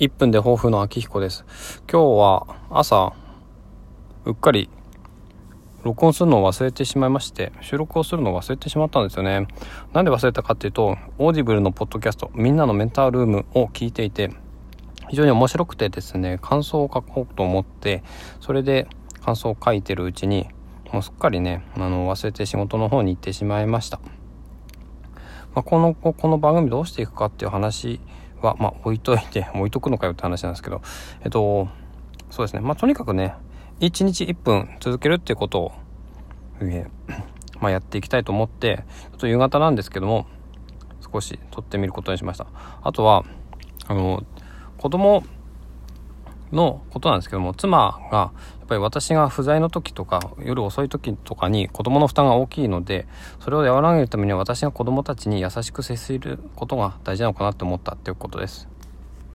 1分で抱負の秋彦です。今日は朝、うっかり録音するのを忘れてしまいまして、収録をするのを忘れてしまったんですよね。なんで忘れたかっていうと、オーディブルのポッドキャスト、みんなのメンタールームを聞いていて、非常に面白くてですね、感想を書こうと思って、それで感想を書いてるうちに、もうすっかりね、あの、忘れて仕事の方に行ってしまいました。まあ、この、この番組どうしていくかっていう話は、まあ、置いといて、置いとくのかよって話なんですけど、えっと、そうですね。まあ、とにかくね、1日1分続けるっていうことを、えー、まあ、やっていきたいと思って、ちょっと夕方なんですけども、少し撮ってみることにしました。あとは、あの、子供のことなんですけども、妻が、やっぱり私が不在の時とか、夜遅い時とかに子供の負担が大きいので、それを和らげるためには私が子供たちに優しく接することが大事なのかなって思ったっていうことです。